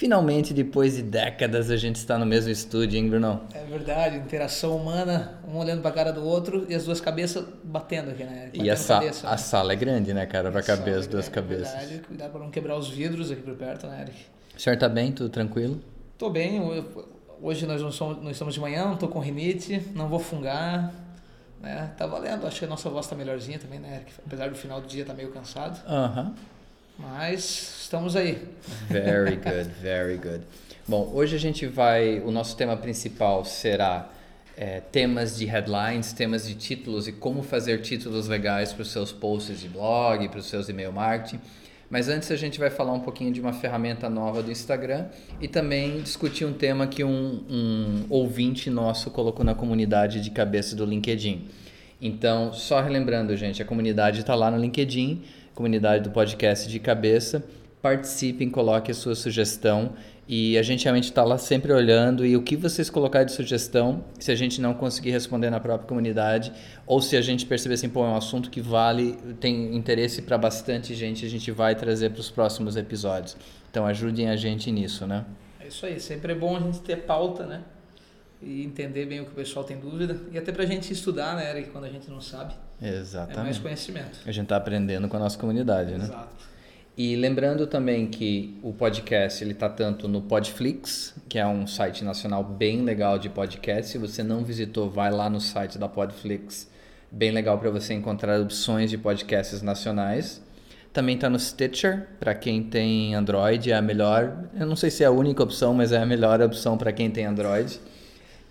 Finalmente, depois de décadas, a gente está no mesmo estúdio, hein, Bruno? É verdade, interação humana, um olhando para a cara do outro e as duas cabeças batendo aqui, né? Batendo e a, sa cabeça, a né? sala é grande, né, cara, para caber as duas é cabeças. É verdade, cuidado para não quebrar os vidros aqui por perto, né, Eric? O senhor tá bem? Tudo tranquilo? Tô bem, hoje nós não, somos, nós estamos de manhã, não tô com rinite, não vou fungar, né? Tá valendo, acho que a nossa voz tá melhorzinha também, né, Eric? Apesar do final do dia tá meio cansado. Aham. Uh -huh. Mas estamos aí. Very good, very good. Bom, hoje a gente vai. O nosso tema principal será é, temas de headlines, temas de títulos e como fazer títulos legais para os seus posts de blog, para os seus e-mail marketing. Mas antes a gente vai falar um pouquinho de uma ferramenta nova do Instagram e também discutir um tema que um, um ouvinte nosso colocou na comunidade de cabeça do LinkedIn. Então, só relembrando, gente, a comunidade está lá no LinkedIn comunidade do podcast de cabeça. Participem, coloquem a sua sugestão e a gente realmente está lá sempre olhando e o que vocês colocarem de sugestão, se a gente não conseguir responder na própria comunidade ou se a gente perceber assim, pô, é um assunto que vale, tem interesse para bastante gente, a gente vai trazer para os próximos episódios. Então ajudem a gente nisso, né? É isso aí, sempre é bom a gente ter pauta, né? E entender bem o que o pessoal tem dúvida e até para a gente estudar, né, Eric, quando a gente não sabe. Exatamente. É mais conhecimento. A gente está aprendendo com a nossa comunidade, Exato. né? Exato. E lembrando também que o podcast ele está tanto no Podflix, que é um site nacional bem legal de podcast. Se você não visitou, vai lá no site da Podflix, bem legal para você encontrar opções de podcasts nacionais. Também está no Stitcher, para quem tem Android, é a melhor. Eu não sei se é a única opção, mas é a melhor opção para quem tem Android.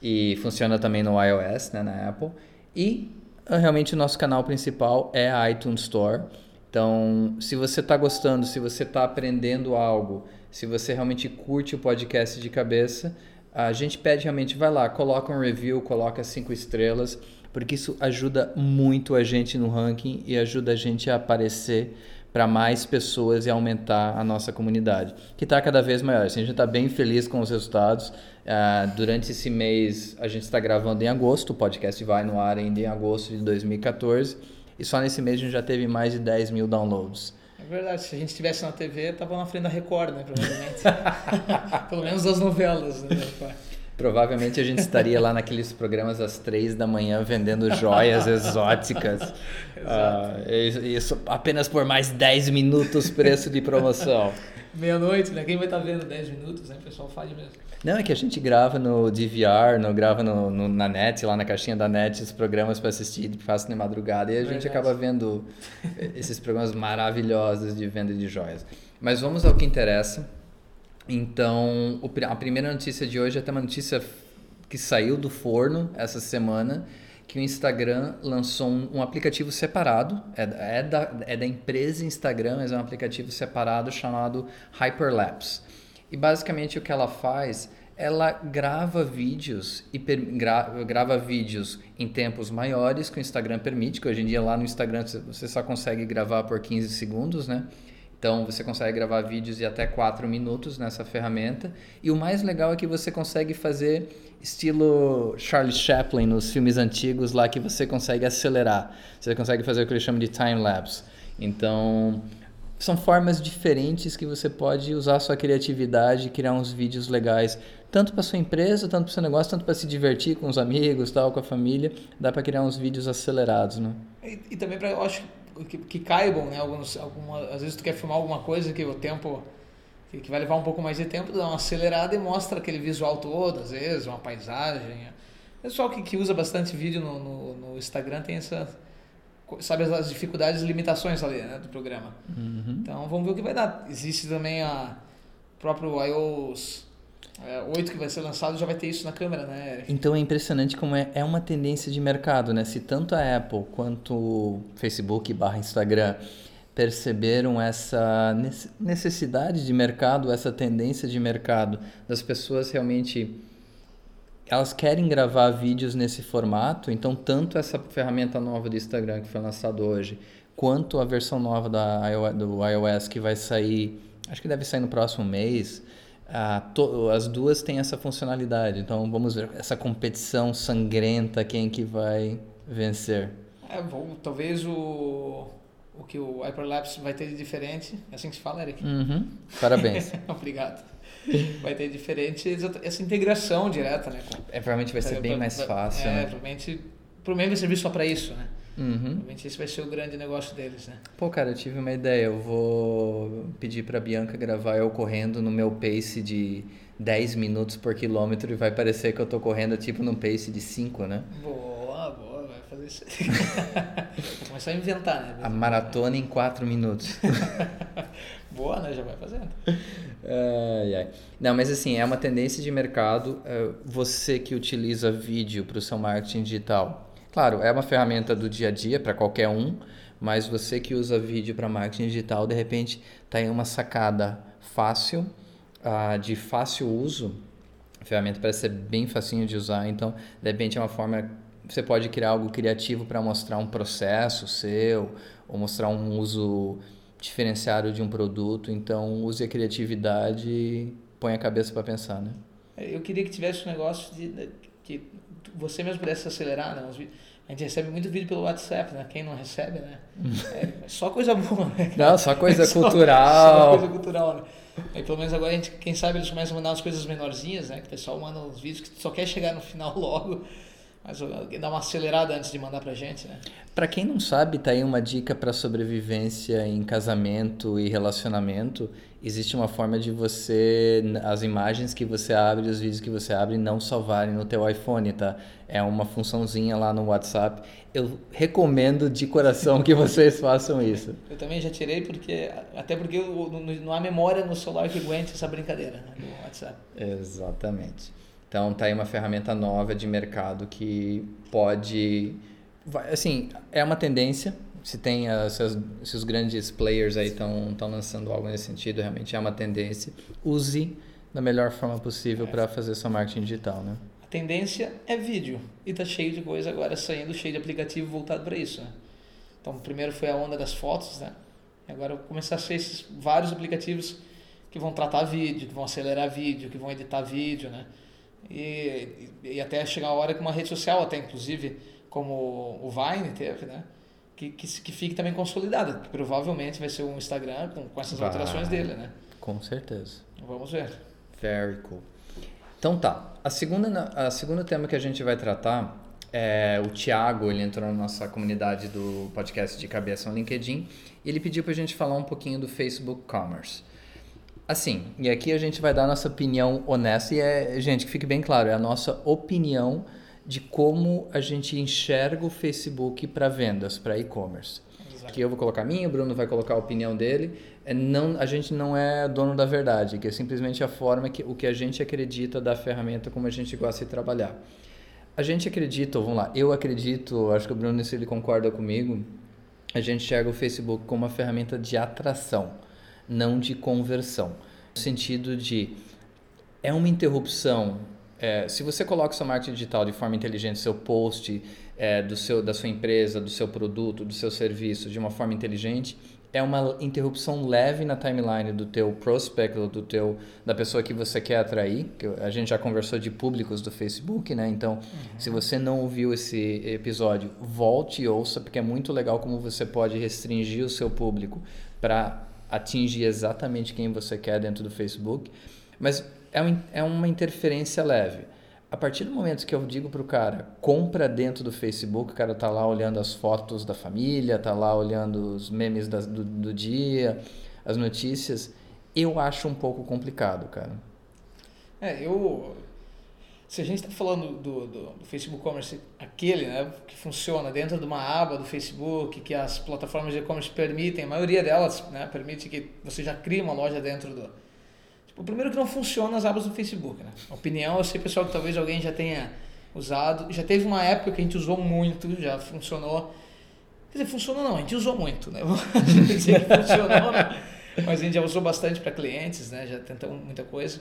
E funciona também no iOS, né, na Apple. E realmente o nosso canal principal é a iTunes Store. Então, se você está gostando, se você está aprendendo algo, se você realmente curte o podcast de cabeça, a gente pede realmente, vai lá, coloca um review, coloca cinco estrelas, porque isso ajuda muito a gente no ranking e ajuda a gente a aparecer para mais pessoas e aumentar a nossa comunidade, que está cada vez maior. Assim, a gente está bem feliz com os resultados. Uh, durante esse mês, a gente está gravando em agosto, o podcast vai no ar ainda em agosto de 2014, e só nesse mês a gente já teve mais de 10 mil downloads. É verdade, se a gente estivesse na TV, tava na frente da Record, né, provavelmente. Pelo menos das novelas, né, Provavelmente a gente estaria lá naqueles programas às três da manhã vendendo joias exóticas. Uh, isso apenas por mais 10 minutos preço de promoção. Meia-noite, né? Quem vai estar tá vendo 10 minutos, né? O pessoal faz mesmo. Não, é que a gente grava no DVR, no, grava no, no, na net, lá na caixinha da net, os programas para assistir, faço de madrugada, e a Verdade. gente acaba vendo esses programas maravilhosos de venda de joias. Mas vamos ao que interessa. Então, a primeira notícia de hoje é até uma notícia que saiu do forno essa semana, que o Instagram lançou um, um aplicativo separado, é, é, da, é da empresa Instagram, mas é um aplicativo separado chamado Hyperlapse. E basicamente o que ela faz, ela grava vídeos e per, gra, grava vídeos em tempos maiores que o Instagram permite, que hoje em dia lá no Instagram você só consegue gravar por 15 segundos, né? Então você consegue gravar vídeos de até 4 minutos nessa ferramenta. E o mais legal é que você consegue fazer estilo Charlie Chaplin nos filmes antigos lá que você consegue acelerar. Você consegue fazer o que eles chamam de time lapse. Então, são formas diferentes que você pode usar a sua criatividade criar uns vídeos legais, tanto para sua empresa, tanto para seu negócio, tanto para se divertir com os amigos, tal, com a família. Dá para criar uns vídeos acelerados, né? E, e também para, acho que, que caibam, né? Alguns, alguma, às vezes tu quer filmar alguma coisa que o tempo que, que vai levar um pouco mais de tempo, dá uma acelerada e mostra aquele visual todo, às vezes, uma paisagem. O pessoal que, que usa bastante vídeo no, no, no Instagram tem essa sabe as dificuldades e limitações ali né, do programa. Uhum. Então vamos ver o que vai dar. Existe também a próprio iOS é, 8 que vai ser lançado já vai ter isso na câmera, né? Então é impressionante como é, é uma tendência de mercado, né? Se tanto a Apple quanto Facebook barra Instagram perceberam essa necessidade de mercado, essa tendência de mercado das pessoas realmente elas querem gravar vídeos nesse formato, então tanto essa ferramenta nova do Instagram que foi lançada hoje, quanto a versão nova da do iOS que vai sair, acho que deve sair no próximo mês, to, as duas têm essa funcionalidade. Então vamos ver essa competição sangrenta, quem que vai vencer. É, bom, talvez o, o que o Hyperlapse vai ter de diferente, é assim que se fala, Eric? Uhum. Parabéns. Obrigado. Vai ter diferente essa integração direta, né? É, provavelmente vai ser é, bem mais fácil, é, né? provavelmente, provavelmente vai servir só para isso, né? Uhum. Provavelmente esse vai ser o grande negócio deles, né? Pô, cara, eu tive uma ideia. Eu vou pedir pra Bianca gravar eu correndo no meu pace de 10 minutos por quilômetro e vai parecer que eu tô correndo tipo num pace de 5, né? Boa, fazer isso. Vou começar a inventar, né? A maratona em 4 minutos. boa, né? Já vai fazendo. Ai, ai. Não, mas assim, é uma tendência de mercado. É, você que utiliza vídeo para o seu marketing digital Claro, é uma ferramenta do dia a dia para qualquer um, mas você que usa vídeo para marketing digital, de repente está em uma sacada fácil, uh, de fácil uso. A ferramenta parece ser bem facinho de usar, então de repente é uma forma você pode criar algo criativo para mostrar um processo seu ou mostrar um uso diferenciado de um produto. Então use a criatividade e põe a cabeça para pensar, né? Eu queria que tivesse um negócio de, que você mesmo pudesse acelerar, né? A gente recebe muito vídeo pelo WhatsApp, né? Quem não recebe, né? É, é só coisa boa, né? Não, só coisa cultural. Só, só coisa cultural, né? Aí, pelo menos agora a gente, quem sabe eles começam a mandar umas coisas menorzinhas, né? Que o pessoal manda uns vídeos que só quer chegar no final logo. Mas dá uma acelerada antes de mandar pra gente, né? Pra quem não sabe, tá aí uma dica para sobrevivência em casamento e relacionamento existe uma forma de você as imagens que você abre, os vídeos que você abre não salvarem no teu iPhone, tá? É uma funçãozinha lá no WhatsApp. Eu recomendo de coração que vocês façam isso. Eu também já tirei porque até porque não há memória no celular que aguente essa brincadeira né, no WhatsApp. Exatamente. Então tá aí uma ferramenta nova de mercado que pode assim, é uma tendência se tem se, se, os grandes players aí estão lançando algo nesse sentido, realmente é uma tendência. Use da melhor forma possível é. para fazer seu marketing digital, né? A tendência é vídeo e tá cheio de coisa agora saindo, cheio de aplicativo voltado para isso, né? Então, primeiro foi a onda das fotos, né? Agora começar a ser esses vários aplicativos que vão tratar vídeo, que vão acelerar vídeo, que vão editar vídeo, né? E, e até chegar a hora que uma rede social, até inclusive como o Vine teve, né? que, que, que fique também consolidada, que provavelmente vai ser um Instagram com, com essas vai, alterações dele, né? Com certeza. Vamos ver. Very cool. Então tá, a segunda, a segunda tema que a gente vai tratar é o Thiago, ele entrou na nossa comunidade do podcast de cabeça no LinkedIn e ele pediu para a gente falar um pouquinho do Facebook Commerce. Assim, e aqui a gente vai dar a nossa opinião honesta e é, gente, que fique bem claro, é a nossa opinião de como a gente enxerga o Facebook para vendas, para e-commerce. Que eu vou colocar a minha, o Bruno vai colocar a opinião dele. É não, a gente não é dono da verdade, que é simplesmente a forma que o que a gente acredita da ferramenta como a gente gosta de trabalhar. A gente acredita, vamos lá, eu acredito, acho que o Bruno se ele concorda comigo, a gente enxerga o Facebook como uma ferramenta de atração, não de conversão. No sentido de é uma interrupção é, se você coloca seu marketing digital de forma inteligente, seu post é, do seu, da sua empresa, do seu produto, do seu serviço de uma forma inteligente, é uma interrupção leve na timeline do teu prospect, do teu da pessoa que você quer atrair. Que a gente já conversou de públicos do Facebook, né? Então, uhum. se você não ouviu esse episódio, volte e ouça, porque é muito legal como você pode restringir o seu público para atingir exatamente quem você quer dentro do Facebook. Mas é, um, é uma interferência leve. A partir do momento que eu digo para o cara, compra dentro do Facebook, o cara tá lá olhando as fotos da família, tá lá olhando os memes do, do dia, as notícias, eu acho um pouco complicado, cara. É, eu. Se a gente está falando do, do, do, Facebook Commerce, aquele né, que funciona dentro de uma aba do Facebook, que as plataformas de e-commerce permitem, a maioria delas né, permite que você já crie uma loja dentro do, o primeiro que não funciona as abas do Facebook, né? Opinião, eu sei, pessoal, que talvez alguém já tenha usado. Já teve uma época que a gente usou muito, já funcionou. Quer dizer, funcionou não, a gente usou muito, né? dizer que funcionou? Mas a gente já usou bastante para clientes, né? Já tentamos muita coisa.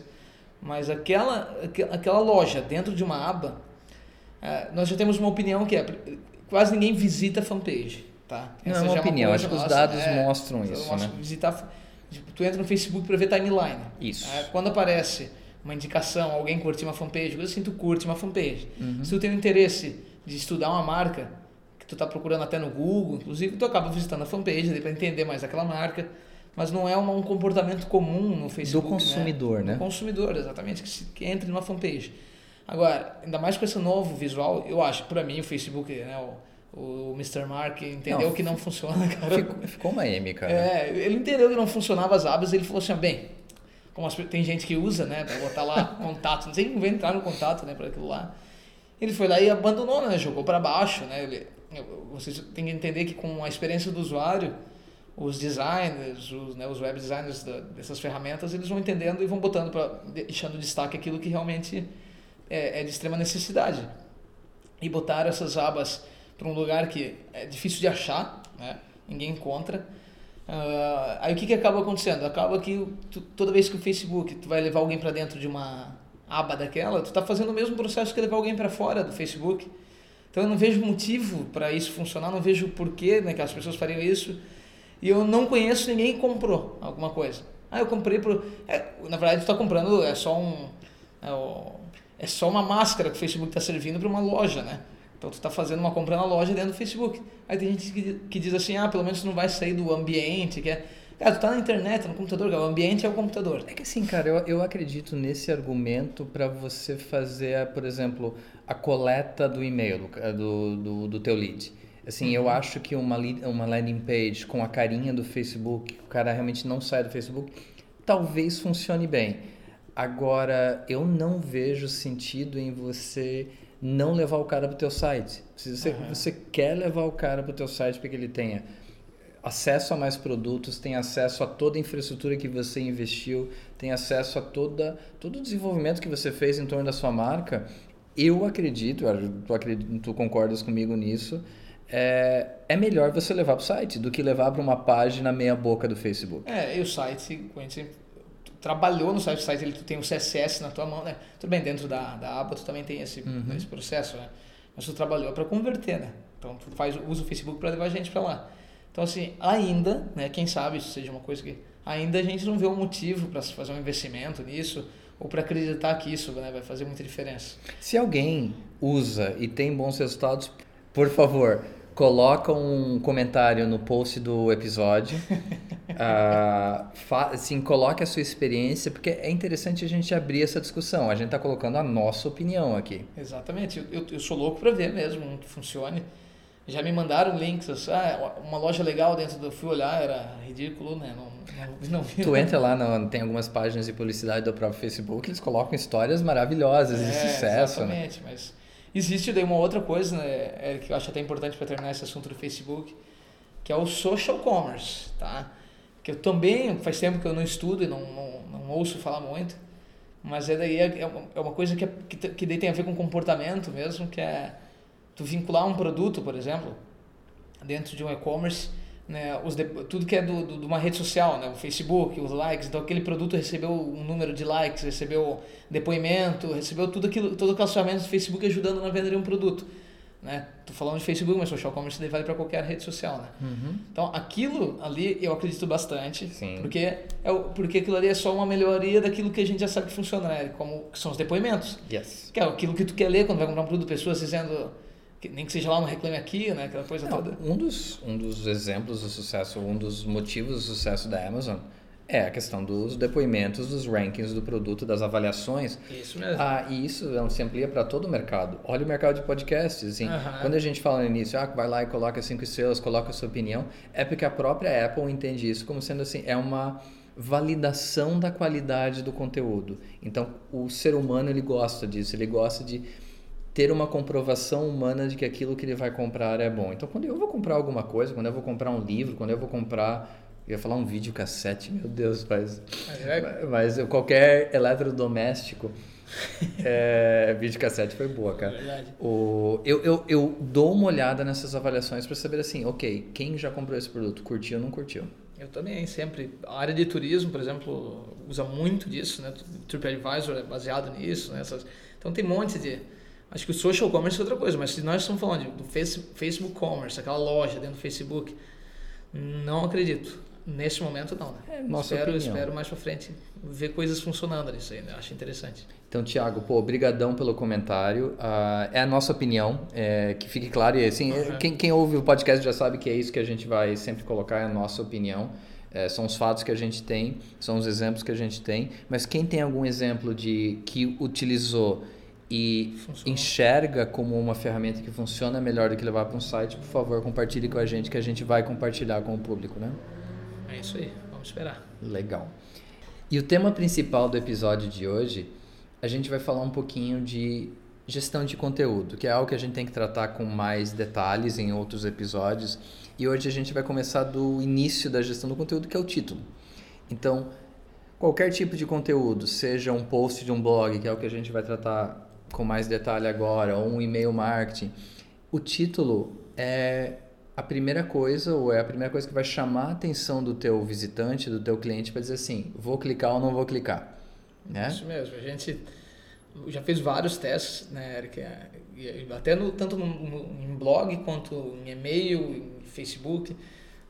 Mas aquela, aquela loja dentro de uma aba, é, nós já temos uma opinião que é quase ninguém visita a fanpage. Tá? Não é uma é opinião, acho que os dados é, mostram isso. Né? Visitar, tipo, tu entra no Facebook para ver timeline. Isso. É, quando aparece uma indicação, alguém curtir uma fanpage, coisa assim, tu curte uma fanpage. Uhum. Se tu tem o interesse de estudar uma marca, que tu está procurando até no Google, inclusive, tu acaba visitando a fanpage para entender mais aquela marca mas não é um, comportamento comum no Facebook. Do consumidor, né? né? Do consumidor, exatamente, que, se, que entre numa fanpage. Agora, ainda mais com esse novo visual, eu acho, para mim, o Facebook, né, o, o Mr. Mark entendeu não, que não funciona, cara. Ficou, ficou uma M, cara. É, ele entendeu que não funcionava as abas, ele falou assim, bem, como as, tem gente que usa, né, para botar lá contato, não sei como vai entrar no contato, né, para aquilo lá. Ele foi lá e abandonou, né, jogou para baixo, né, ele, vocês têm que entender que com a experiência do usuário, os designers, os, né, os web designers da, dessas ferramentas, eles vão entendendo e vão botando para deixando destaque aquilo que realmente é, é, de extrema necessidade. E botar essas abas para um lugar que é difícil de achar, né? ninguém encontra. Uh, aí o que, que acaba acontecendo? Acaba que tu, toda vez que o Facebook tu vai levar alguém para dentro de uma aba daquela, tu está fazendo o mesmo processo que levar alguém para fora do Facebook. Então eu não vejo motivo para isso funcionar, não vejo porquê né, que as pessoas fariam isso e eu não conheço ninguém que comprou alguma coisa. Ah, eu comprei por. É, na verdade, tu está comprando, é só um. É, é, só uma máscara que o Facebook está servindo para uma loja, né? Então tu está fazendo uma compra na loja dentro do Facebook. Aí tem gente que, que diz assim, ah, pelo menos tu não vai sair do ambiente, que é. Cara, tu tá na internet, no computador, o ambiente é o computador. É que assim, cara, eu, eu acredito nesse argumento para você fazer, por exemplo, a coleta do e-mail, do, do, do teu lead. Assim, uhum. eu acho que uma, uma landing page com a carinha do Facebook, o cara realmente não sai do Facebook, talvez funcione bem. Agora, eu não vejo sentido em você não levar o cara para o teu site. Se você, uhum. você quer levar o cara para o teu site para que ele tenha acesso a mais produtos, tenha acesso a toda a infraestrutura que você investiu, tenha acesso a toda, todo o desenvolvimento que você fez em torno da sua marca, eu acredito, tu, acredito, tu concordas comigo nisso, é, é melhor você levar para o site do que levar para uma página meia boca do Facebook. É, e o site, quando você trabalhou no site, o site ele, tu tem o CSS na tua mão, né? Tudo bem, dentro da, da aba tu também tem esse, uhum. esse processo, né? Mas tu trabalhou para converter, né? Então tu faz, usa o Facebook para levar a gente para lá. Então assim, ainda, né, quem sabe isso seja uma coisa que ainda a gente não vê um motivo para fazer um investimento nisso ou para acreditar que isso né, vai fazer muita diferença. Se alguém usa e tem bons resultados, por favor, coloca um comentário no post do episódio. uh, assim, coloque a sua experiência, porque é interessante a gente abrir essa discussão. A gente está colocando a nossa opinião aqui. Exatamente. Eu, eu sou louco para ver mesmo que funcione. Já me mandaram links, assim, ah, uma loja legal dentro do. Fui olhar, era ridículo, né? Não, não, não vi. Tu entra lá, no, tem algumas páginas de publicidade do próprio Facebook, eles colocam histórias maravilhosas é, de sucesso. Né? Exatamente, né? mas Existe daí uma outra coisa, né, que eu acho até importante para terminar esse assunto do Facebook, que é o social commerce, tá? Que eu também, faz tempo que eu não estudo e não, não, não ouço falar muito, mas é daí é, é uma é coisa que, é, que, que daí tem a ver com comportamento mesmo, que é tu vincular um produto, por exemplo, dentro de um e-commerce, né, os tudo que é do, do, de uma rede social, né, o Facebook, os likes, então aquele produto recebeu um número de likes, recebeu depoimento, recebeu tudo aquilo, todo aquelas ferramentas do Facebook ajudando na venda de um produto. Né? Tô falando de Facebook, mas social commerce vale para qualquer rede social, né? Uhum. Então, aquilo ali eu acredito bastante, Sim. porque é o, porque aquilo ali é só uma melhoria daquilo que a gente já sabe que funciona, né? Como que são os depoimentos. Yes. Que é aquilo que tu quer ler quando vai comprar um produto, pessoas dizendo nem que seja lá um reclame aqui, né? Aquela coisa Não, toda. Um dos, um dos exemplos do sucesso, um dos motivos do sucesso da Amazon é a questão dos depoimentos, dos rankings do produto, das avaliações. Isso mesmo. Ah, e isso não se amplia para todo o mercado. Olha o mercado de podcasts. Assim, Quando a gente fala no início, ah, vai lá e coloca cinco estrelas, coloca a sua opinião, é porque a própria Apple entende isso como sendo assim, é uma validação da qualidade do conteúdo. Então, o ser humano ele gosta disso, ele gosta de ter uma comprovação humana de que aquilo que ele vai comprar é bom. Então, quando eu vou comprar alguma coisa, quando eu vou comprar um livro, quando eu vou comprar eu ia falar um vídeo cassete, meu Deus, mas, mas qualquer eletrodoméstico, é, vídeo cassete foi boa, cara. Verdade. O, eu, eu, eu dou uma olhada nessas avaliações para saber assim, ok, quem já comprou esse produto, curtiu ou não curtiu? Eu também, sempre. A área de turismo, por exemplo, usa muito disso, né? TripAdvisor é baseado nisso, né? Então tem um monte de... Acho que o social commerce é outra coisa, mas se nós estamos falando do Facebook Commerce, aquela loja dentro do Facebook, não acredito. Nesse momento, não. Né? É, nossa espero, opinião. espero mais para frente ver coisas funcionando nisso aí. Né? Acho interessante. Então, Tiago, pô, obrigadão pelo comentário. Uh, é a nossa opinião, é, que fique claro. E assim, uhum. quem, quem ouve o podcast já sabe que é isso que a gente vai sempre colocar, é a nossa opinião. É, são os fatos que a gente tem, são os exemplos que a gente tem. Mas quem tem algum exemplo de que utilizou e Funcionou. enxerga como uma ferramenta que funciona melhor do que levar para um site, por favor, compartilhe com a gente, que a gente vai compartilhar com o público, né? É isso aí, vamos esperar. Legal. E o tema principal do episódio de hoje, a gente vai falar um pouquinho de gestão de conteúdo, que é algo que a gente tem que tratar com mais detalhes em outros episódios. E hoje a gente vai começar do início da gestão do conteúdo, que é o título. Então, qualquer tipo de conteúdo, seja um post de um blog, que é o que a gente vai tratar com mais detalhe agora, ou um e-mail marketing, o título é a primeira coisa, ou é a primeira coisa que vai chamar a atenção do teu visitante, do teu cliente, para dizer assim, vou clicar ou não vou clicar. Né? Isso mesmo. A gente já fez vários testes, né, Eric? Até no, tanto no, no, em blog quanto em e-mail, em Facebook.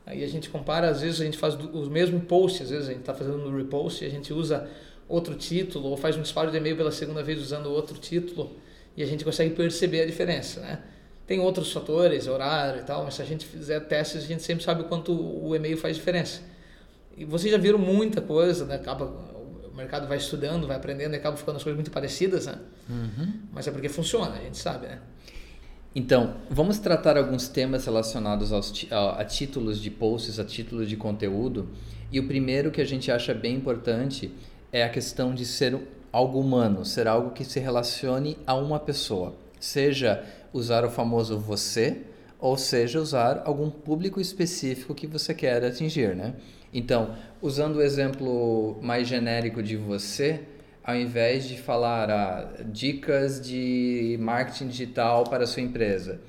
Aí a gente compara, às vezes a gente faz os mesmos posts, às vezes a gente está fazendo no repost a gente usa outro título, ou faz um disparo de e-mail pela segunda vez usando outro título, e a gente consegue perceber a diferença, né? Tem outros fatores, horário e tal, mas se a gente fizer testes, a gente sempre sabe o quanto o e-mail faz diferença. E vocês já viram muita coisa, né? Acaba, o mercado vai estudando, vai aprendendo e acaba ficando as coisas muito parecidas, né? Uhum. Mas é porque funciona, a gente sabe, né? Então, vamos tratar alguns temas relacionados aos, a, a títulos de posts, a títulos de conteúdo. E o primeiro que a gente acha bem importante é a questão de ser algo humano, ser algo que se relacione a uma pessoa. Seja usar o famoso você, ou seja, usar algum público específico que você quer atingir, né? Então, usando o exemplo mais genérico de você, ao invés de falar ah, dicas de marketing digital para a sua empresa,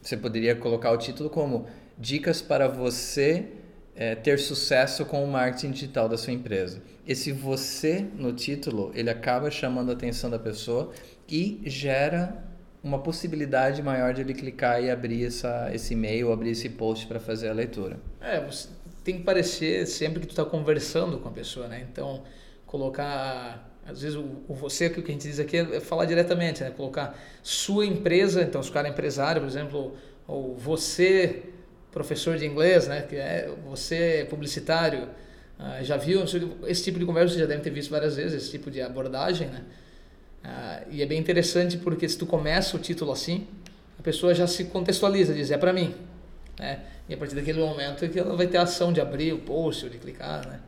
você poderia colocar o título como dicas para você é, ter sucesso com o marketing digital da sua empresa. Esse você no título, ele acaba chamando a atenção da pessoa e gera uma possibilidade maior de ele clicar e abrir essa, esse e-mail, abrir esse post para fazer a leitura. É, você tem que parecer sempre que tu está conversando com a pessoa, né? Então, colocar às vezes o, o, você que a gente diz aqui é falar diretamente, né? Colocar sua empresa, então se o cara é empresário, por exemplo, ou você professor de inglês, né? Que é você publicitário, ah, já viu esse tipo de conversa? Você já deve ter visto várias vezes esse tipo de abordagem, né? Ah, e é bem interessante porque se tu começa o título assim, a pessoa já se contextualiza, diz, é para mim. Né? E a partir daquele momento é que ela vai ter a ação de abrir o post ou de clicar, né?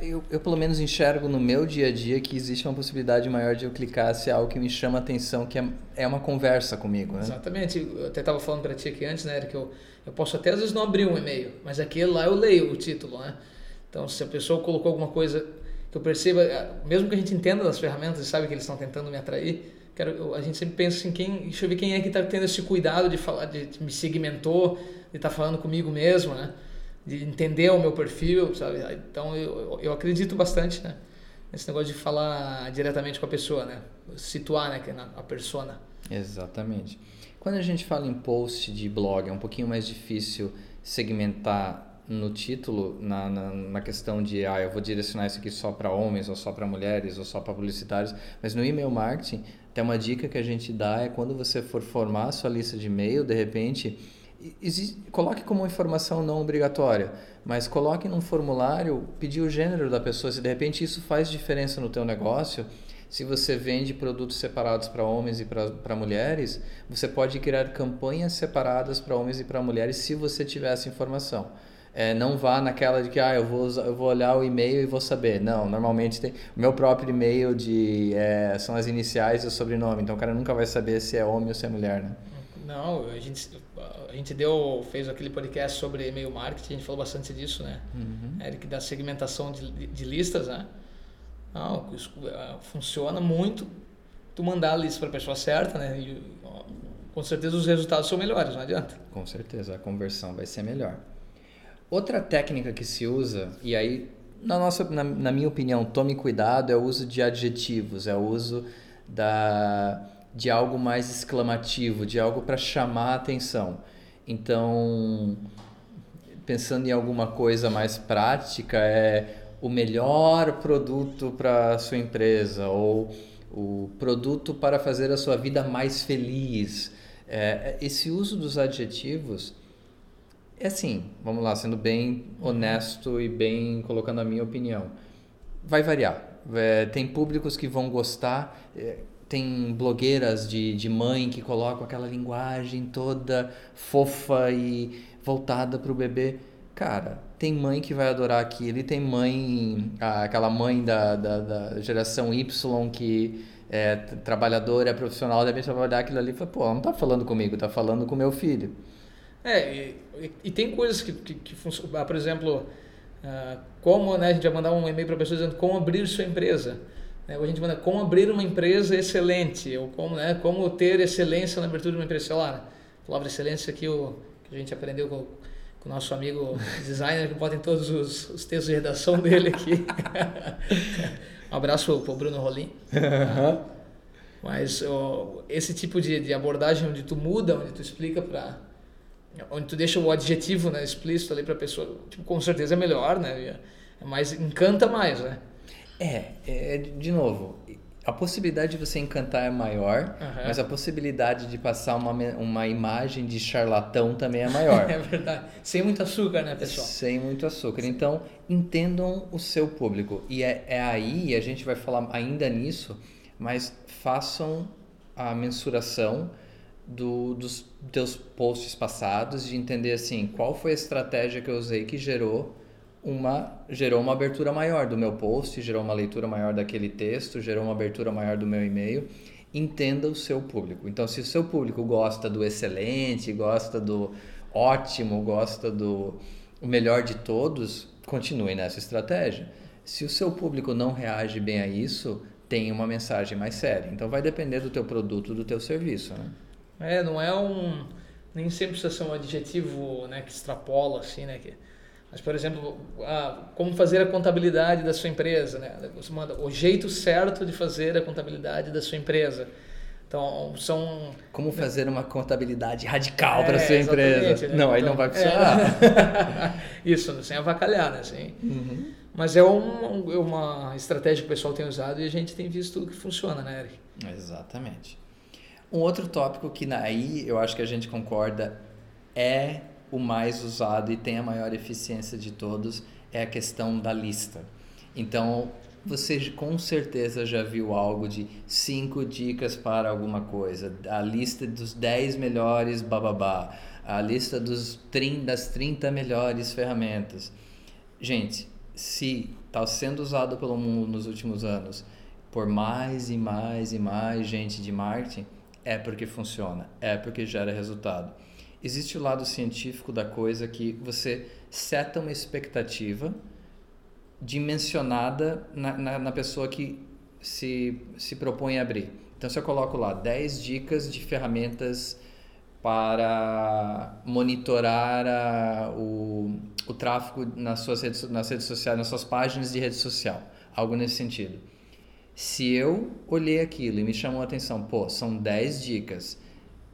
Eu, eu, pelo menos enxergo no meu dia a dia que existe uma possibilidade maior de eu clicar se é algo que me chama a atenção, que é, é uma conversa comigo, né? Exatamente. Eu até estava falando para ti aqui antes, né, que eu, eu posso até às vezes não abrir um e-mail, mas aquele lá eu leio o título, né? Então, se a pessoa colocou alguma coisa que eu perceba, eh, mesmo que a gente entenda das ferramentas e sabe que eles estão tentando me atrair, quero, a gente sempre pensa assim, quem, deixa eu ver quem é que está tendo esse cuidado de falar, de, de me segmentou, de estar tá falando comigo mesmo, né? De entender o meu perfil, sabe? Então eu, eu acredito bastante, né? Nesse negócio de falar diretamente com a pessoa, né? Situar, né? A persona. Exatamente. Quando a gente fala em post de blog, é um pouquinho mais difícil segmentar no título, na, na, na, questão de, ah, eu vou direcionar isso aqui só para homens, ou só para mulheres, ou só para publicitários, mas no e-mail marketing, tem uma dica que a gente dá é quando você for formar a sua lista de e-mail, de repente, existe, coloque como informação não obrigatória, mas coloque num formulário, pedir o gênero da pessoa, se de repente isso faz diferença no teu negócio, se você vende produtos separados para homens e para mulheres, você pode criar campanhas separadas para homens e para mulheres se você tiver essa informação. É, não vá naquela de que ah, eu, vou, eu vou olhar o e-mail e vou saber. Não, normalmente tem. O meu próprio e-mail de, é, são as iniciais e o sobrenome, então o cara nunca vai saber se é homem ou se é mulher, né? Não, a gente, a gente deu, fez aquele podcast sobre e-mail marketing, a gente falou bastante disso, né? Uhum. Eric, da segmentação de, de listas, né? Não, isso, uh, funciona muito tu mandar a lista para a pessoa certa, né? E, com certeza os resultados são melhores, não adianta. Com certeza, a conversão vai ser melhor. Outra técnica que se usa, e aí, na, nossa, na, na minha opinião, tome cuidado, é o uso de adjetivos, é o uso da, de algo mais exclamativo, de algo para chamar a atenção. Então, pensando em alguma coisa mais prática, é o melhor produto para a sua empresa ou o produto para fazer a sua vida mais feliz. É, esse uso dos adjetivos é assim, vamos lá, sendo bem honesto e bem colocando a minha opinião. Vai variar. É, tem públicos que vão gostar, é, tem blogueiras de, de mãe que colocam aquela linguagem toda fofa e voltada para o bebê. Cara, tem mãe que vai adorar aquilo e tem mãe, aquela mãe da, da, da geração Y que é trabalhadora, é profissional, deve trabalhar aquilo ali e fala, pô, não tá falando comigo, tá falando com meu filho. É, e, e tem coisas que, que, que funcionam, por exemplo, uh, como né, a gente vai mandar um e-mail para a pessoa dizendo como abrir sua empresa. Né? Ou a gente manda como abrir uma empresa excelente, ou como, né, como ter excelência na abertura de uma empresa. Sei lá, né? a palavra excelência aqui o, que a gente aprendeu com, com o nosso amigo designer, que bota em todos os, os textos de redação dele aqui. um abraço para o Bruno Rolim. Mas ó, esse tipo de, de abordagem onde tu muda, onde tu explica para onde tu deixa o adjetivo né, explícito ali para a pessoa, tipo, com certeza é melhor, né? É mais encanta mais, né? É, é, de novo, a possibilidade de você encantar é maior, uhum. mas a possibilidade de passar uma, uma imagem de charlatão também é maior. é verdade. Sem muito açúcar, né, pessoal? Sem muito açúcar. Sim. Então, entendam o seu público. E é, é aí, a gente vai falar ainda nisso, mas façam a mensuração do, dos teus posts passados, de entender assim, qual foi a estratégia que eu usei que gerou uma gerou uma abertura maior do meu post, gerou uma leitura maior daquele texto, gerou uma abertura maior do meu e-mail. Entenda o seu público. Então, se o seu público gosta do excelente, gosta do ótimo, gosta do o melhor de todos, continue nessa estratégia. Se o seu público não reage bem a isso, tem uma mensagem mais séria. Então, vai depender do teu produto, do teu serviço, né? É, não é um. Nem sempre precisa ser um adjetivo né, que extrapola, assim, né? Que, mas, por exemplo, ah, como fazer a contabilidade da sua empresa, né? Você manda o jeito certo de fazer a contabilidade da sua empresa. Então, são... Como fazer uma contabilidade radical é, para a sua empresa. Né? Não, aí não vai funcionar. É. Isso, sem avacalhar, né? Sem... Uhum. Mas é uma, é uma estratégia que o pessoal tem usado e a gente tem visto que funciona, né, Eric? Exatamente. Um outro tópico que aí eu acho que a gente concorda é o mais usado e tem a maior eficiência de todos é a questão da lista. Então, você com certeza já viu algo de cinco dicas para alguma coisa, a lista dos 10 melhores bababá, a lista dos 30, das 30 melhores ferramentas. Gente, se está sendo usado pelo mundo nos últimos anos por mais e mais e mais gente de marketing, é porque funciona, é porque gera resultado. Existe o lado científico da coisa que você seta uma expectativa dimensionada na, na, na pessoa que se, se propõe a abrir. Então, se eu coloco lá 10 dicas de ferramentas para monitorar a, o, o tráfego nas suas redes, nas redes sociais, nas suas páginas de rede social, algo nesse sentido se eu olhei aquilo e me chamou a atenção, pô, são 10 dicas.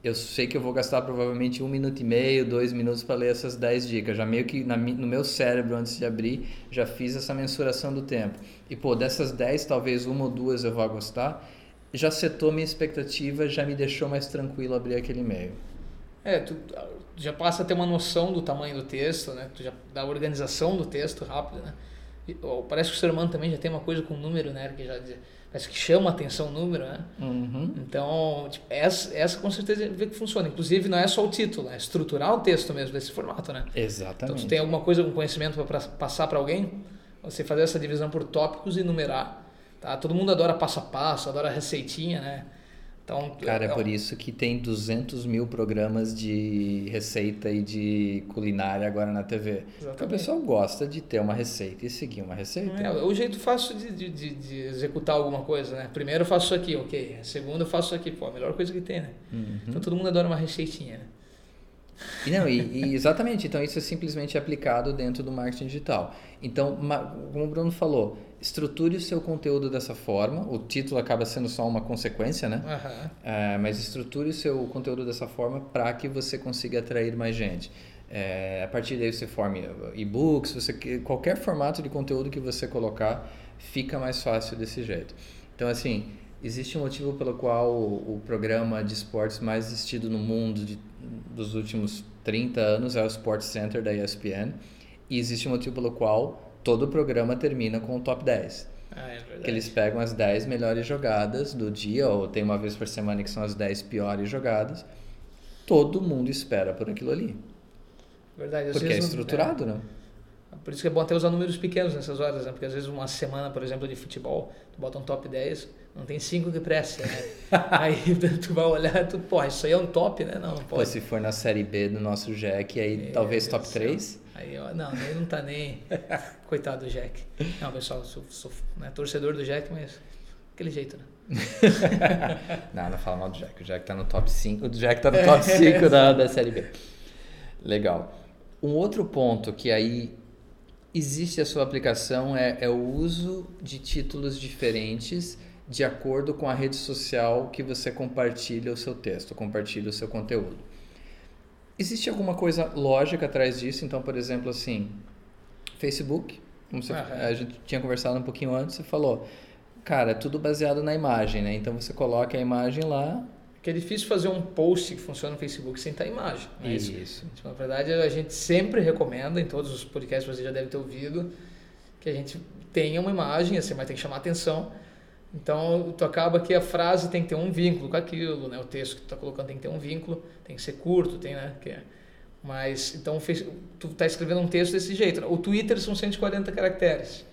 Eu sei que eu vou gastar provavelmente um minuto e meio, dois minutos para ler essas 10 dicas. Já meio que na, no meu cérebro, antes de abrir, já fiz essa mensuração do tempo. E, pô, dessas 10, talvez uma ou duas eu vá gostar. Já setou minha expectativa, já me deixou mais tranquilo abrir aquele e-mail. É, tu já passa a ter uma noção do tamanho do texto, né? Tu já, da organização do texto rápido, né? Parece que o ser humano também já tem uma coisa com número, né? Que já parece que chama a atenção o número, né? Uhum. Então, tipo, essa, essa com certeza vê que funciona. Inclusive, não é só o título, é estruturar o texto mesmo desse formato, né? Exatamente. Então, tu tem alguma coisa, um conhecimento para passar para alguém, você fazer essa divisão por tópicos e numerar. Tá? Todo mundo adora passo a passo, adora receitinha, né? Então, Cara, é, é por isso que tem 200 mil programas de receita e de culinária agora na TV. Exatamente. Porque o pessoal gosta de ter uma receita e seguir uma receita. É, o jeito fácil de, de, de, executar alguma coisa, né? Primeiro eu faço isso aqui, ok. Segundo eu faço isso aqui, pô, a melhor coisa que tem, né? Uhum. Então todo mundo adora uma receitinha, né? E não, e, e exatamente, então isso é simplesmente aplicado dentro do marketing digital. Então, como o Bruno falou, estruture o seu conteúdo dessa forma. O título acaba sendo só uma consequência, né? Uhum. É, mas estruture o seu conteúdo dessa forma para que você consiga atrair mais gente. É, a partir daí você forme e-books, você, qualquer formato de conteúdo que você colocar, fica mais fácil desse jeito. Então, assim, existe um motivo pelo qual o, o programa de esportes mais assistido no mundo de, dos últimos 30 anos é o Sports Center da ESPN. E existe um motivo pelo qual todo o programa termina com o top 10. Ah, é que eles pegam as 10 melhores jogadas do dia, ou tem uma vez por semana que são as 10 piores jogadas. Todo mundo espera por aquilo ali. Verdade. Porque é estruturado, é. né? Por isso que é bom até usar números pequenos nessas horas, né? Porque às vezes uma semana, por exemplo, de futebol, tu bota um top 10, não tem 5 que presta, né? aí tu vai olhar, tu, pô, isso aí é um top, né? Não, não pode. Pô, se for na série B do nosso Jack, aí é, talvez top 3. Aí, ó, não, ele não tá nem. Coitado do Jack. Não, pessoal, sou, sou né, torcedor do Jack, mas aquele jeito, né? não, não fala mal do Jack. O Jack tá no top 5. O Jack tá no top 5 da, da série B. Legal. Um outro ponto que aí existe a sua aplicação é, é o uso de títulos diferentes de acordo com a rede social que você compartilha o seu texto, compartilha o seu conteúdo. Existe alguma coisa lógica atrás disso? Então, por exemplo, assim, Facebook, como você, a gente tinha conversado um pouquinho antes, você falou, cara, é tudo baseado na imagem, né? Então você coloca a imagem lá. Que é difícil fazer um post que funciona no Facebook sem ter imagem. Né? Isso. isso. Tipo, na verdade, a gente sempre recomenda, em todos os podcasts você já deve ter ouvido, que a gente tenha uma imagem, assim, mas tem que chamar atenção. Então, tu acaba que a frase tem que ter um vínculo com aquilo, né? O texto que tu está colocando tem que ter um vínculo, tem que ser curto, tem, né? Que é. Mas, então, tu está escrevendo um texto desse jeito. O Twitter são 140 caracteres.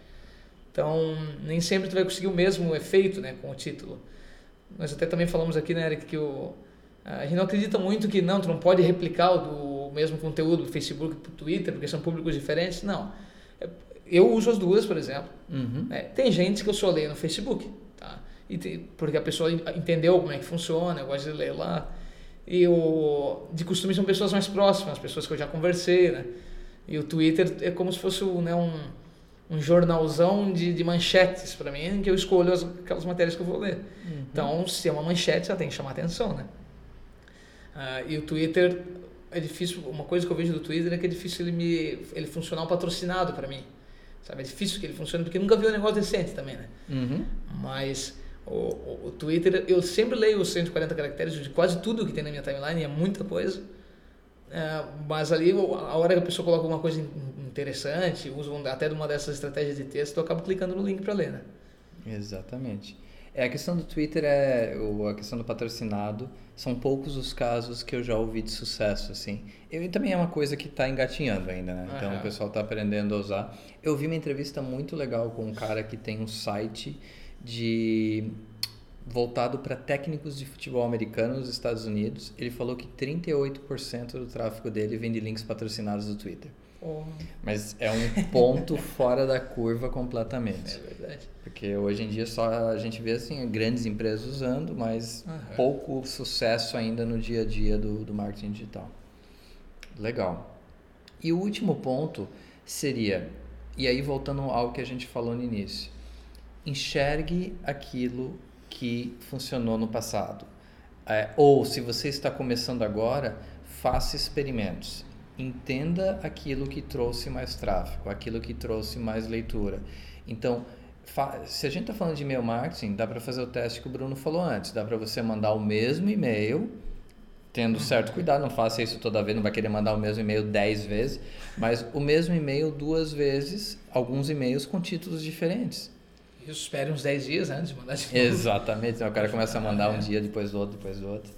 Então, nem sempre tu vai conseguir o mesmo efeito, né? Com o título. Nós até também falamos aqui, né, Eric, que o, a gente não acredita muito que, não, tu não pode replicar o, do, mesmo conteúdo do Facebook para o Twitter, porque são públicos diferentes. Não. Eu uso as duas, por exemplo. Uhum. É, tem gente que eu só leio no Facebook e tem, porque a pessoa entendeu como é que funciona, eu gosto de ler lá. E o, de costume são pessoas mais próximas, pessoas que eu já conversei, né? E o Twitter é como se fosse né, um, um jornalzão de, de manchetes para mim, que eu escolho as, aquelas matérias que eu vou ler. Uhum. Então, se é uma manchete, ela tem que chamar atenção, né? Ah, e o Twitter é difícil, uma coisa que eu vejo do Twitter é que é difícil ele me ele funcionar um patrocinado para mim. Sabe? É difícil que ele funcione porque nunca vi um negócio decente também, né? Uhum. Mas o, o, o, Twitter, eu sempre leio os 140 caracteres de quase tudo que tem na minha timeline, é muita coisa. É, mas ali, a hora que a pessoa coloca alguma coisa interessante, usa até de uma dessas estratégias de texto, eu acabo clicando no link para ler, né? Exatamente. É, a questão do Twitter é ou a questão do patrocinado são poucos os casos que eu já ouvi de sucesso assim. Eu também é uma coisa que está engatinhando ainda, né? Então uhum. o pessoal está aprendendo a usar. Eu vi uma entrevista muito legal com um cara que tem um site de voltado para técnicos de futebol americano nos Estados Unidos. Ele falou que 38% do tráfego dele vem de links patrocinados do Twitter. Oh. Mas é um ponto fora da curva completamente. É verdade. Porque hoje em dia só a gente vê assim grandes empresas usando, mas uhum. pouco sucesso ainda no dia a dia do, do marketing digital. Legal. E o último ponto seria, e aí voltando ao que a gente falou no início, enxergue aquilo que funcionou no passado. É, ou, se você está começando agora, faça experimentos. Entenda aquilo que trouxe mais tráfego, aquilo que trouxe mais leitura. Então, se a gente está falando de e-mail marketing, dá para fazer o teste que o Bruno falou antes. Dá para você mandar o mesmo e-mail, tendo certo cuidado, não faça isso toda vez, não vai querer mandar o mesmo e-mail 10 vezes, mas o mesmo e-mail duas vezes, alguns e-mails com títulos diferentes. Isso espere uns 10 dias antes de mandar de novo. Exatamente, então o cara começa a mandar um dia, depois do outro, depois do outro.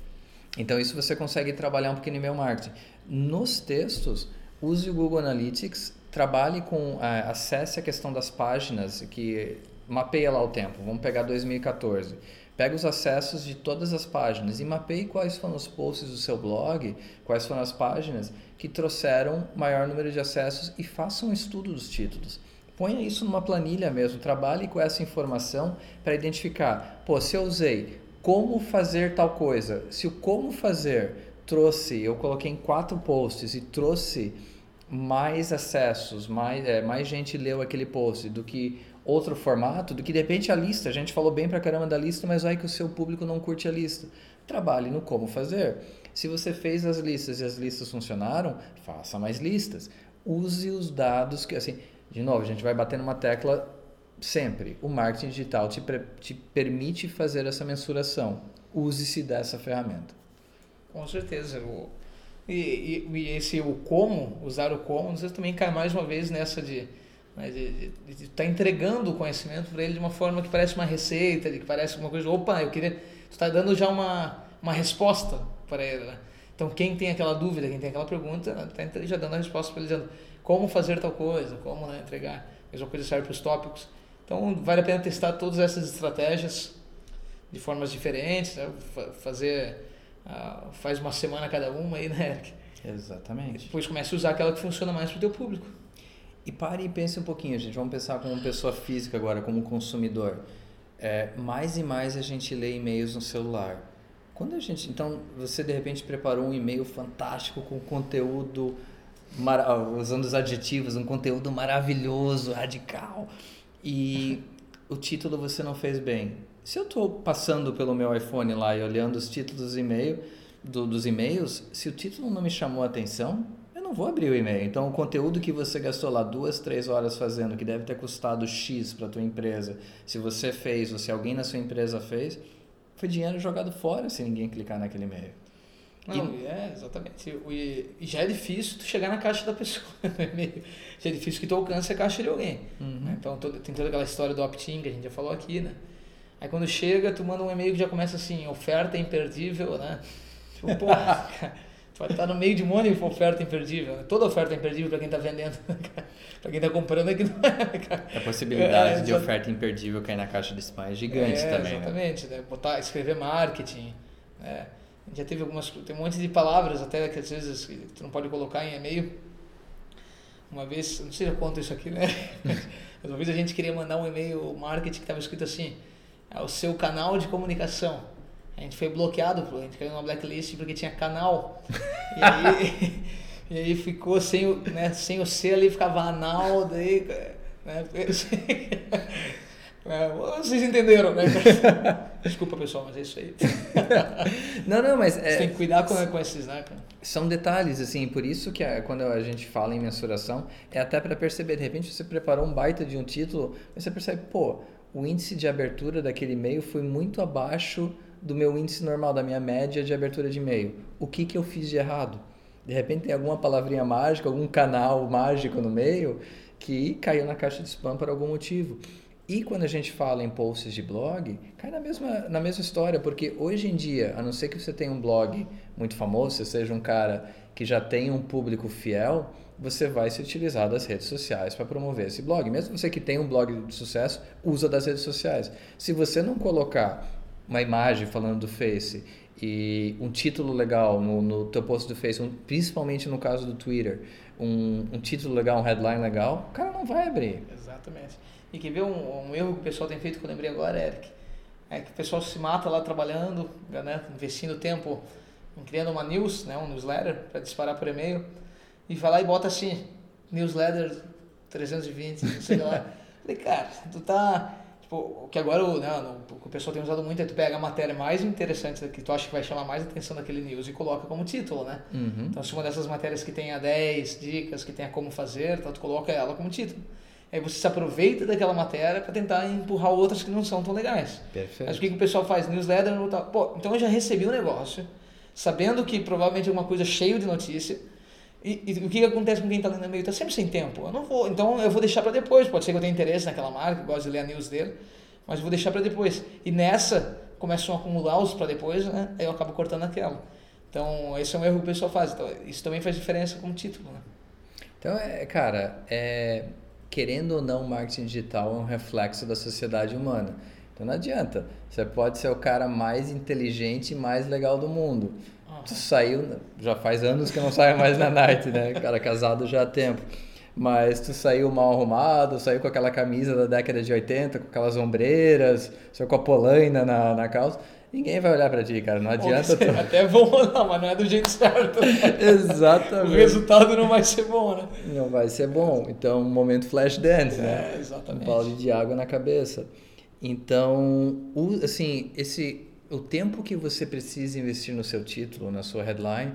Então isso você consegue trabalhar um pouquinho no e-mail marketing. Nos textos, use o Google Analytics, trabalhe com, é, acesse a questão das páginas, que mapeia lá o tempo. Vamos pegar 2014. Pega os acessos de todas as páginas e mapeie quais foram os posts do seu blog, quais foram as páginas que trouxeram maior número de acessos e faça um estudo dos títulos. Ponha isso numa planilha mesmo, trabalhe com essa informação para identificar, pô, se eu usei como fazer tal coisa, se o como fazer trouxe, eu coloquei em quatro posts e trouxe mais acessos, mais, é, mais gente leu aquele post do que outro formato, do que de repente a lista. A gente falou bem pra caramba da lista, mas vai que o seu público não curte a lista. Trabalhe no como fazer. Se você fez as listas e as listas funcionaram, faça mais listas. Use os dados que, assim, de novo, a gente vai bater numa tecla sempre. O marketing digital te, te permite fazer essa mensuração. Use-se dessa ferramenta. Com certeza. E, e, e, esse o como, usar o como, você também cai mais uma vez nessa de né, estar tá entregando o conhecimento para ele de uma forma que parece uma receita, que parece uma coisa, opa, eu queria, tu está dando já uma, uma resposta para ele, né? Então, quem tem aquela dúvida, quem tem aquela pergunta, está já dando a resposta para ele, dizendo como fazer tal coisa, como né, entregar. Mesma coisa serve para os tópicos. Então, vale a pena testar todas essas estratégias de formas diferentes, né? fazer, uh, faz uma semana cada uma aí, né, Eric? Exatamente. depois comece a usar aquela que funciona mais para o teu público. E pare e pense um pouquinho, gente. Vamos pensar como pessoa física agora, como consumidor. É, mais e mais a gente lê e-mails no celular. Quando a gente, então, você de repente preparou um e-mail fantástico com conteúdo, usando os adjetivos, um conteúdo maravilhoso, radical, e o título você não fez bem. Se eu estou passando pelo meu iPhone lá e olhando os títulos e-mail, do, dos e-mails, se o título não me chamou a atenção, eu não vou abrir o e-mail. Então, o conteúdo que você gastou lá duas, três horas fazendo, que deve ter custado X para tua empresa, se você fez ou se alguém na sua empresa fez, foi dinheiro jogado fora se ninguém clicar naquele e-mail. Não, e... é, exatamente. E, já é difícil tu chegar na caixa da pessoa no e-mail. Já é difícil que tu alcance a caixa de alguém. Uhum. Né? Então tem toda aquela história do opt-in que a gente já falou aqui, né? Aí quando chega, tu manda um e-mail que já começa assim, oferta imperdível, né? Tipo, porra, tu vai estar no meio de um monte de oferta imperdível. Né? Toda oferta é imperdível para quem está vendendo. para quem está comprando é que não é, A possibilidade é, de oferta imperdível cair na caixa de spam é gigante é, também. Né? Exatamente, né? Botar, escrever marketing. Né? Já teve algumas. Tem um monte de palavras até que às vezes tu não pode colocar em e-mail. Uma vez, não sei se eu conto isso aqui, né? Mas uma vez a gente queria mandar um e-mail marketing que estava escrito assim: é o seu canal de comunicação. A gente foi bloqueado, a gente caiu numa blacklist porque tinha canal. E aí, e aí ficou sem o, né, sem o C ali, ficava anal, daí. Né, é, vocês entenderam, né? Desculpa, pessoal, mas é isso aí. não, não, mas... É, Você tem que cuidar com, com esses, né? São detalhes, assim, por isso que a, quando a gente fala em mensuração, é até para perceber, de repente você preparou um baita de um título, mas você percebe, pô, o índice de abertura daquele e-mail foi muito abaixo do meu índice normal, da minha média de abertura de e-mail. O que, que eu fiz de errado? De repente tem alguma palavrinha mágica, algum canal mágico no meio que caiu na caixa de spam por algum motivo. E quando a gente fala em posts de blog, cai na mesma, na mesma história, porque hoje em dia, a não ser que você tenha um blog muito famoso, você seja um cara que já tem um público fiel, você vai se utilizar das redes sociais para promover esse blog. Mesmo você que tem um blog de sucesso, usa das redes sociais. Se você não colocar uma imagem falando do Face e um título legal no, no teu post do Face, um, principalmente no caso do Twitter, um, um título legal, um headline legal, o cara não vai abrir. Exatamente. E quer ver um, um, erro que o pessoal tem feito que eu lembrei agora, Eric? É que o pessoal se mata lá trabalhando, né, investindo tempo em criando uma news, né, um newsletter para disparar por e-mail, e vai lá e bota assim, newsletter 320, não sei lá. Falei, cara, tu tá. Tipo, o que agora o, né, o que o pessoal tem usado muito é tu pega a matéria mais interessante que tu acha que vai chamar mais atenção daquele news e coloca como título, né? Uhum. Então, se uma dessas matérias que tenha 10 dicas, que tenha como fazer, então tu coloca ela como título. Aí você se aproveita daquela matéria para tentar empurrar outras que não são tão legais. Perfeito. Mas o que, que o pessoal faz? Newsletter, tá... pô, então eu já recebi um negócio, sabendo que provavelmente é uma coisa cheia de notícia. E, e, o que, que acontece com quem está lendo no e-mail? Está sempre sem tempo. Eu não vou, então eu vou deixar para depois. Pode ser que eu tenha interesse naquela marca, eu gosto de ler a news dele, mas vou deixar para depois. E nessa começam a acumular os para depois, né? Eu acabo cortando aquela. Então esse é um erro que o pessoal faz. Então, isso também faz diferença como título, né? Então, é, cara, é, querendo ou não, o marketing digital é um reflexo da sociedade humana. Então não adianta. Você pode ser o cara mais inteligente e mais legal do mundo. Tu saiu, já faz anos que eu não saio mais na night, né? Cara casado já há tempo. Mas tu saiu mal arrumado, saiu com aquela camisa da década de 80, com aquelas ombreiras, saiu com a polaina na, na calça. ninguém vai olhar para ti, cara. Não adianta. Tu... Até é bom, não, mas não é do jeito certo. Né? exatamente. O resultado não vai ser bom, né? Não vai ser bom. Então, um momento flash dance, né? É, exatamente. Um balde de água na cabeça. Então, assim, esse, o tempo que você precisa investir no seu título, na sua headline,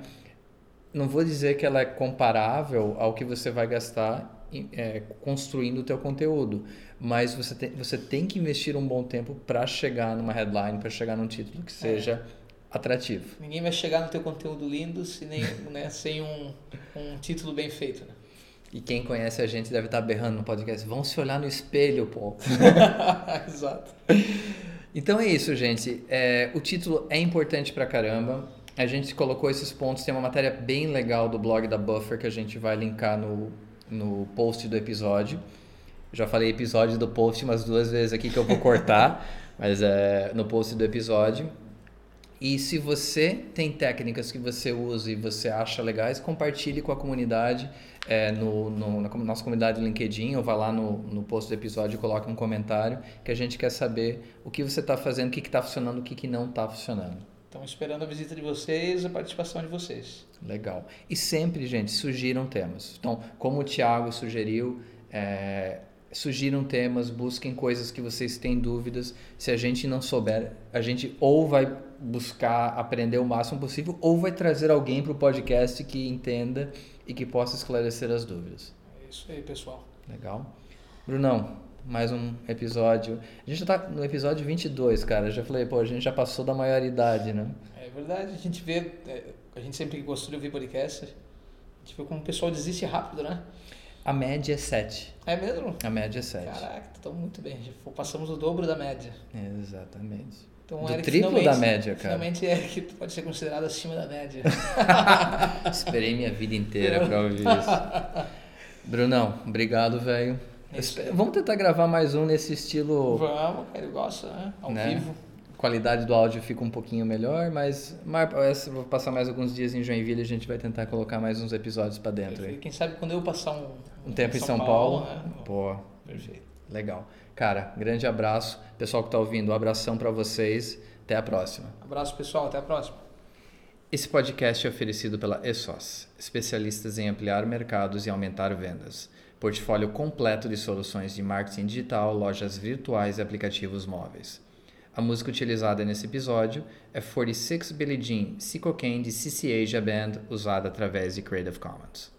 não vou dizer que ela é comparável ao que você vai gastar é, construindo o teu conteúdo, mas você tem, você tem que investir um bom tempo para chegar numa headline, para chegar num título que seja é. atrativo. Ninguém vai chegar no teu conteúdo lindo se nem, né, sem um, um título bem feito, né? E quem conhece a gente deve estar berrando no podcast. Vão se olhar no espelho, pô. Exato. Então é isso, gente. É, o título é importante pra caramba. A gente colocou esses pontos. Tem uma matéria bem legal do blog da Buffer que a gente vai linkar no, no post do episódio. Já falei episódio do post umas duas vezes aqui que eu vou cortar, mas é no post do episódio. E se você tem técnicas que você usa e você acha legais, compartilhe com a comunidade é, no, no, na nossa comunidade do LinkedIn ou vá lá no, no post do episódio e coloque um comentário que a gente quer saber o que você está fazendo, o que está funcionando, o que, que não está funcionando. Estamos esperando a visita de vocês, a participação de vocês. Legal. E sempre, gente, sugiram temas. Então, como o Thiago sugeriu, é, sugiram temas, busquem coisas que vocês têm dúvidas. Se a gente não souber, a gente ou vai buscar aprender o máximo possível ou vai trazer alguém para o podcast que entenda e que possa esclarecer as dúvidas. É isso aí, pessoal. Legal. Brunão, mais um episódio. A gente já tá no episódio 22, cara. Eu já falei, pô, a gente já passou da maioridade, né? É verdade, a gente vê, é, a gente sempre gostou de ouvir podcast, a gente vê como o pessoal desiste rápido, né? A média é 7. É mesmo? A média é 7. Caraca, então muito bem. Passamos o dobro da média. Exatamente. Então, Do triplo da média, cara. Realmente é que pode ser considerado acima da média. Esperei minha vida inteira para ouvir isso. Brunão, obrigado, velho. Vamos tentar gravar mais um nesse estilo. Vamos, ele gosta, né? Ao né? vivo qualidade do áudio fica um pouquinho melhor, mas vou passar mais alguns dias em Joinville, a gente vai tentar colocar mais uns episódios para dentro. Aí. Quem sabe quando eu passar um, um tempo em São, São Paulo, Paulo né? pô, perfeito. Legal. Cara, grande abraço. Pessoal que está ouvindo, um abração para vocês. Até a próxima. Abraço, pessoal. Até a próxima. Esse podcast é oferecido pela ESOS, especialistas em ampliar mercados e aumentar vendas. Portfólio completo de soluções de marketing digital, lojas virtuais e aplicativos móveis. A música utilizada nesse episódio é 46 Billie Jean, Psycho de CC Asia Band, usada através de Creative Commons.